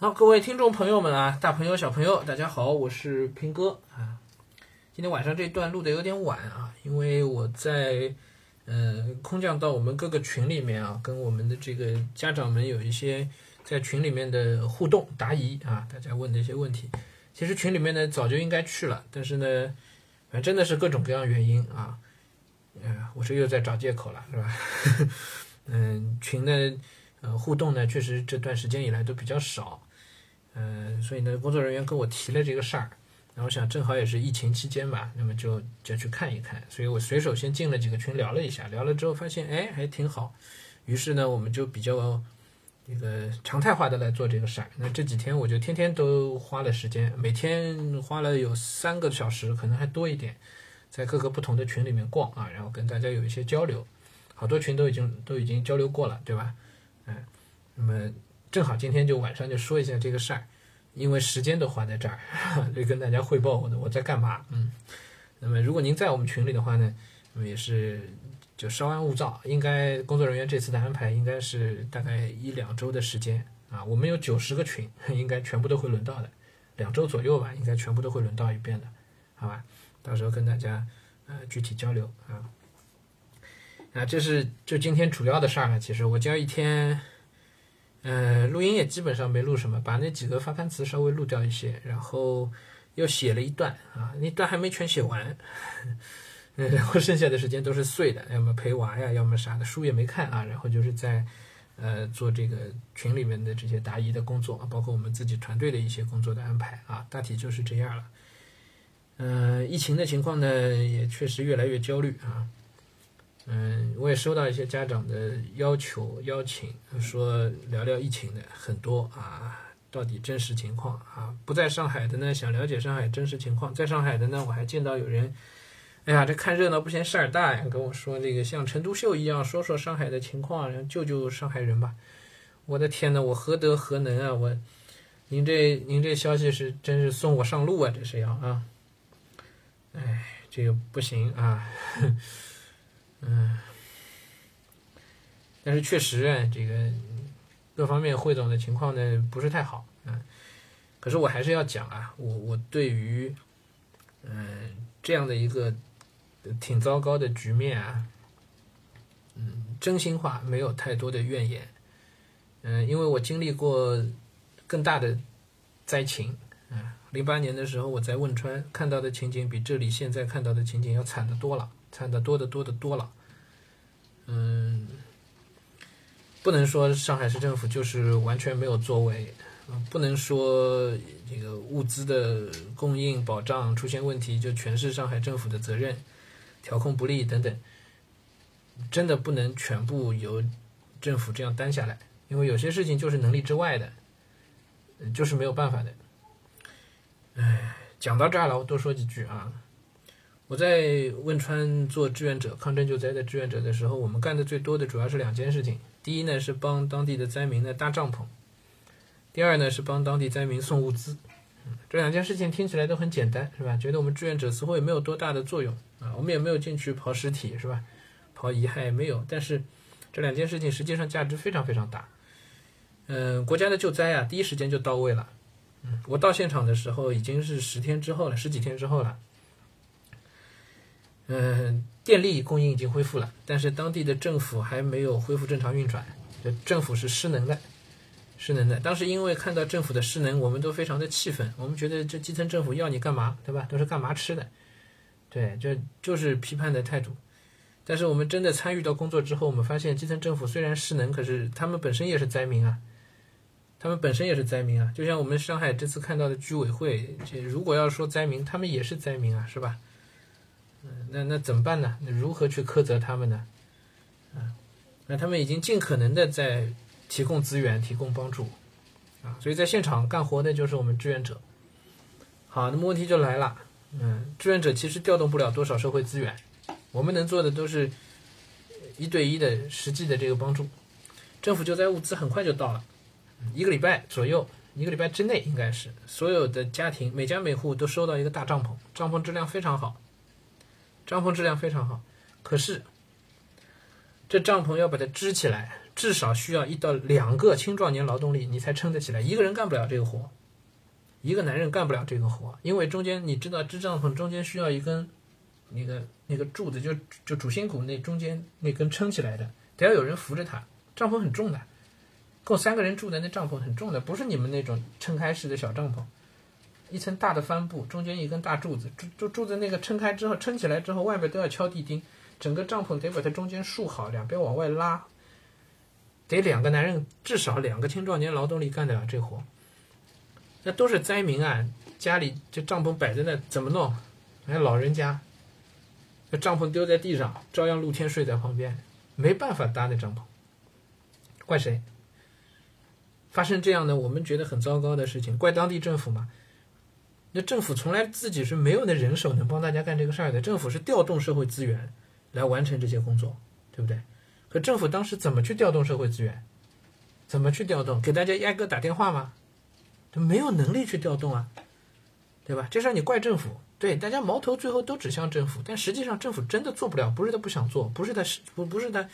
好，各位听众朋友们啊，大朋友小朋友，大家好，我是平哥啊。今天晚上这段录的有点晚啊，因为我在呃空降到我们各个群里面啊，跟我们的这个家长们有一些在群里面的互动答疑啊，大家问的一些问题。其实群里面呢早就应该去了，但是呢，反正真的是各种各样原因啊，呃，我这又在找借口了，是吧？嗯，群的呃互动呢，确实这段时间以来都比较少。嗯，所以呢，工作人员跟我提了这个事儿，然后想正好也是疫情期间吧，那么就就去看一看，所以我随手先进了几个群聊了一下，聊了之后发现哎还挺好，于是呢我们就比较这个常态化的来做这个事儿。那这几天我就天天都花了时间，每天花了有三个小时，可能还多一点，在各个不同的群里面逛啊，然后跟大家有一些交流，好多群都已经都已经交流过了，对吧？嗯，那么。正好今天就晚上就说一下这个事儿，因为时间都花在这儿，就跟大家汇报我的我在干嘛。嗯，那么如果您在我们群里的话呢，那么也是就稍安勿躁。应该工作人员这次的安排应该是大概一两周的时间啊。我们有九十个群，应该全部都会轮到的，两周左右吧，应该全部都会轮到一遍的，好吧？到时候跟大家呃具体交流啊。啊，这是就今天主要的事儿了。其实我今儿一天。嗯，录音也基本上没录什么，把那几个发刊词稍微录掉一些，然后又写了一段啊，那段还没全写完，然后剩下的时间都是碎的，要么陪娃呀，要么啥的，书也没看啊，然后就是在呃做这个群里面的这些答疑的工作，包括我们自己团队的一些工作的安排啊，大体就是这样了。嗯，疫情的情况呢，也确实越来越焦虑啊。嗯，我也收到一些家长的要求邀请，说聊聊疫情的很多啊，到底真实情况啊？不在上海的呢，想了解上海真实情况；在上海的呢，我还见到有人，哎呀，这看热闹不嫌事儿大呀，跟我说这个像陈独秀一样说说上海的情况，救救上海人吧。我的天呐，我何德何能啊？我，您这您这消息是真是送我上路啊？这是要啊？哎，这个不行啊。嗯，但是确实，这个各方面汇总的情况呢不是太好，嗯，可是我还是要讲啊，我我对于嗯这样的一个挺糟糕的局面啊，嗯，真心话没有太多的怨言，嗯，因为我经历过更大的灾情，嗯，零八年的时候我在汶川看到的情景比这里现在看到的情景要惨的多了。惨的多的多的多了，嗯，不能说上海市政府就是完全没有作为，不能说这个物资的供应保障出现问题就全是上海政府的责任，调控不力等等，真的不能全部由政府这样担下来，因为有些事情就是能力之外的，就是没有办法的。哎，讲到这儿了，我多说几句啊。我在汶川做志愿者、抗震救灾的志愿者的时候，我们干的最多的主要是两件事情。第一呢是帮当地的灾民呢搭帐篷，第二呢是帮当地灾民送物资。这两件事情听起来都很简单，是吧？觉得我们志愿者似乎也没有多大的作用啊，我们也没有进去刨尸体，是吧？刨遗骸也没有。但是这两件事情实际上价值非常非常大。嗯，国家的救灾啊，第一时间就到位了。嗯，我到现场的时候已经是十天之后了，十几天之后了。嗯，电力供应已经恢复了，但是当地的政府还没有恢复正常运转，政府是失能的，失能的。当时因为看到政府的失能，我们都非常的气愤，我们觉得这基层政府要你干嘛，对吧？都是干嘛吃的？对，这就是批判的态度。但是我们真的参与到工作之后，我们发现基层政府虽然失能，可是他们本身也是灾民啊，他们本身也是灾民啊。就像我们上海这次看到的居委会，这如果要说灾民，他们也是灾民啊，是吧？那那怎么办呢？那如何去苛责他们呢？啊，那他们已经尽可能的在提供资源、提供帮助，啊，所以在现场干活的就是我们志愿者。好，那么问题就来了，嗯，志愿者其实调动不了多少社会资源，我们能做的都是一对一的实际的这个帮助。政府救灾物资很快就到了，一个礼拜左右，一个礼拜之内应该是所有的家庭每家每户都收到一个大帐篷，帐篷质量非常好。帐篷质量非常好，可是这帐篷要把它支起来，至少需要一到两个青壮年劳动力，你才撑得起来。一个人干不了这个活，一个男人干不了这个活，因为中间你知道支帐篷中间需要一根那个那个柱子，就就主心骨那中间那根撑起来的，得要有人扶着它。帐篷很重的，够三个人住的那帐篷很重的，不是你们那种撑开式的小帐篷。一层大的帆布，中间一根大柱子，柱柱柱子那个撑开之后，撑起来之后，外边都要敲地钉，整个帐篷得把它中间竖好，两边往外拉，得两个男人，至少两个青壮年劳动力干得了这活。那都是灾民啊，家里这帐篷摆在那怎么弄？哎老人家，那帐篷丢在地上，照样露天睡在旁边，没办法搭那帐篷，怪谁？发生这样的我们觉得很糟糕的事情，怪当地政府吗？那政府从来自己是没有那人手能帮大家干这个事儿的，政府是调动社会资源来完成这些工作，对不对？可政府当时怎么去调动社会资源？怎么去调动？给大家挨个打电话吗？他没有能力去调动啊，对吧？这事儿你怪政府，对大家矛头最后都指向政府，但实际上政府真的做不了，不是他不想做，不是他是不不是他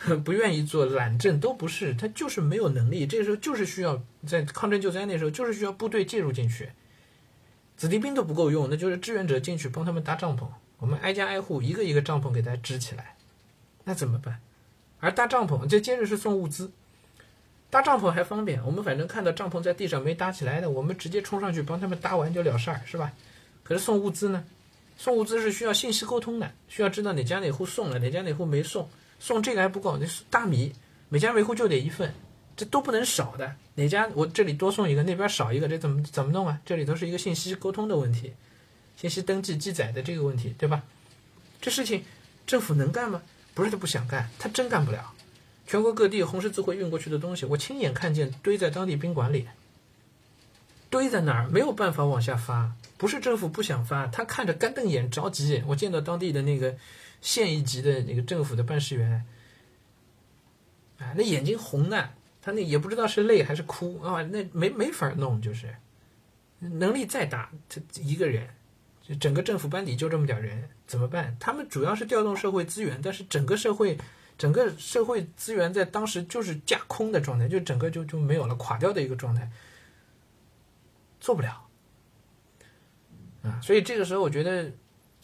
不愿意做，懒政都不是，他就是没有能力。这个时候就是需要在抗震救灾那时候，就是需要部队介入进去。子弟兵都不够用，那就是志愿者进去帮他们搭帐篷。我们挨家挨户一个一个帐篷给大家支起来，那怎么办？而搭帐篷，这接着是送物资。搭帐篷还方便，我们反正看到帐篷在地上没搭起来的，我们直接冲上去帮他们搭完就了事儿，是吧？可是送物资呢？送物资是需要信息沟通的，需要知道哪家哪户送了，哪家哪户没送。送这个还不够，那大米每家每户就得一份。这都不能少的，哪家我这里多送一个，那边少一个，这怎么怎么弄啊？这里头是一个信息沟通的问题，信息登记记载的这个问题，对吧？这事情政府能干吗？不是他不想干，他真干不了。全国各地红十字会运过去的东西，我亲眼看见堆在当地宾馆里，堆在那儿没有办法往下发，不是政府不想发，他看着干瞪眼着急。我见到当地的那个县一级的那个政府的办事员，啊，那眼睛红的。他那也不知道是累还是哭啊，那没没法弄，就是能力再大，他一个人，就整个政府班底就这么点人，怎么办？他们主要是调动社会资源，但是整个社会，整个社会资源在当时就是架空的状态，就整个就就没有了，垮掉的一个状态，做不了啊。所以这个时候，我觉得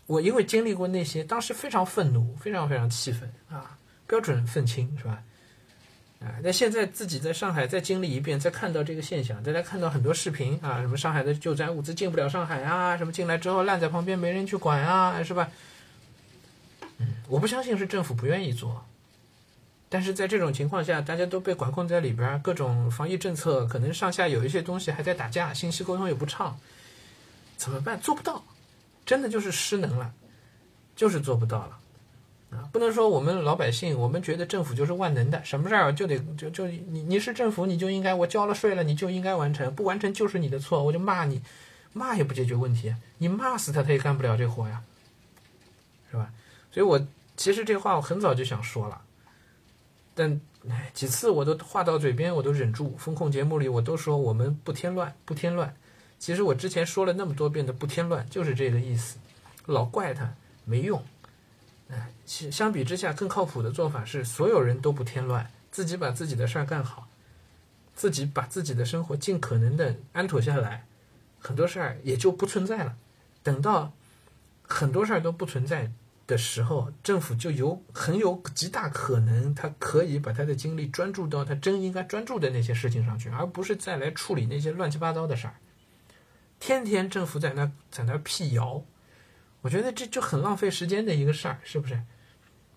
我因为经历过那些，当时非常愤怒，非常非常气愤啊，标准愤青是吧？啊，那现在自己在上海再经历一遍，再看到这个现象，大家看到很多视频啊，什么上海的救灾物资进不了上海啊，什么进来之后烂在旁边没人去管啊，是吧？嗯，我不相信是政府不愿意做，但是在这种情况下，大家都被管控在里边，各种防疫政策可能上下有一些东西还在打架，信息沟通也不畅，怎么办？做不到，真的就是失能了，就是做不到了。不能说我们老百姓，我们觉得政府就是万能的，什么事儿就得就就你你是政府，你就应该我交了税了，你就应该完成，不完成就是你的错，我就骂你，骂也不解决问题，你骂死他他也干不了这活呀，是吧？所以我其实这话我很早就想说了，但唉几次我都话到嘴边我都忍住，风控节目里我都说我们不添乱不添乱，其实我之前说了那么多遍的不添乱就是这个意思，老怪他没用。哎，相相比之下，更靠谱的做法是所有人都不添乱，自己把自己的事儿干好，自己把自己的生活尽可能的安妥下来，很多事儿也就不存在了。等到很多事儿都不存在的时候，政府就有很有极大可能，他可以把他的精力专注到他真应该专注的那些事情上去，而不是再来处理那些乱七八糟的事儿。天天政府在那在那辟谣。我觉得这就很浪费时间的一个事儿，是不是？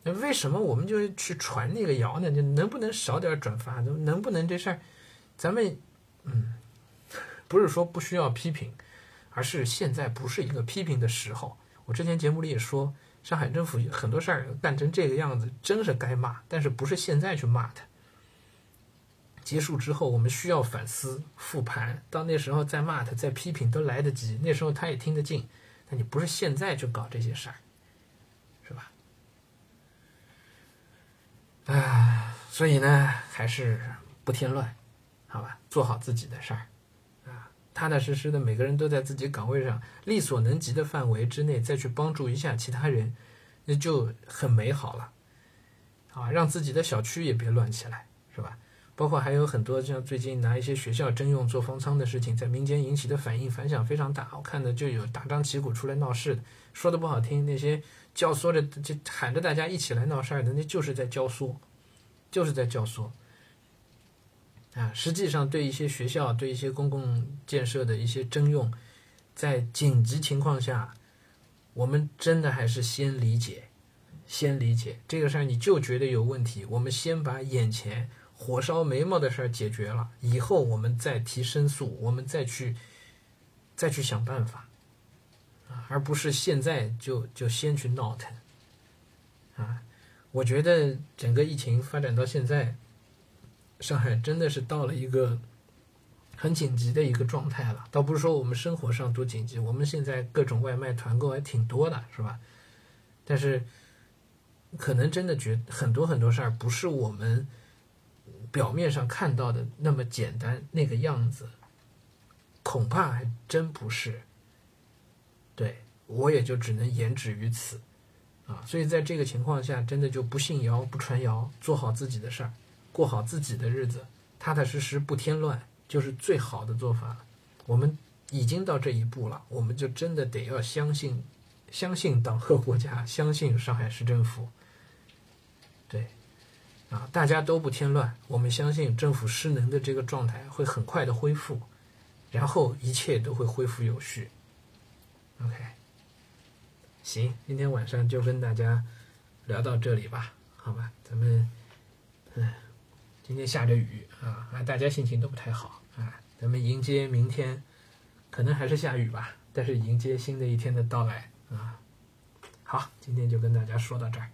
那为什么我们就去传那个谣呢？就能不能少点转发？能不能这事儿，咱们嗯，不是说不需要批评，而是现在不是一个批评的时候。我之前节目里也说，上海政府很多事儿干成这个样子，真是该骂，但是不是现在去骂他。结束之后，我们需要反思复盘，到那时候再骂他、再批评都来得及，那时候他也听得进。那你不是现在就搞这些事儿，是吧？啊，所以呢，还是不添乱，好吧？做好自己的事儿，啊，踏踏实实的，每个人都在自己岗位上，力所能及的范围之内，再去帮助一下其他人，那就很美好了。啊，让自己的小区也别乱起来，包括还有很多像最近拿一些学校征用做方舱的事情，在民间引起的反应反响非常大。我看的就有大张旗鼓出来闹事的，说的不好听，那些教唆着就喊着大家一起来闹事儿的，那就是在教唆，就是在教唆。啊，实际上对一些学校、对一些公共建设的一些征用，在紧急情况下，我们真的还是先理解，先理解这个事儿，你就觉得有问题，我们先把眼前。火烧眉毛的事儿解决了以后，我们再提申诉，我们再去再去想办法啊，而不是现在就就先去闹腾啊。我觉得整个疫情发展到现在，上海真的是到了一个很紧急的一个状态了。倒不是说我们生活上多紧急，我们现在各种外卖团购还挺多的，是吧？但是可能真的觉很多很多事儿不是我们。表面上看到的那么简单那个样子，恐怕还真不是。对我也就只能言止于此，啊，所以在这个情况下，真的就不信谣不传谣，做好自己的事儿，过好自己的日子，踏踏实实不添乱，就是最好的做法。我们已经到这一步了，我们就真的得要相信，相信党和国家，相信上海市政府。对。啊，大家都不添乱，我们相信政府失能的这个状态会很快的恢复，然后一切都会恢复有序。OK，行，今天晚上就跟大家聊到这里吧，好吧？咱们，嗯，今天下着雨啊，啊，大家心情都不太好啊，咱们迎接明天，可能还是下雨吧，但是迎接新的一天的到来啊。好，今天就跟大家说到这儿。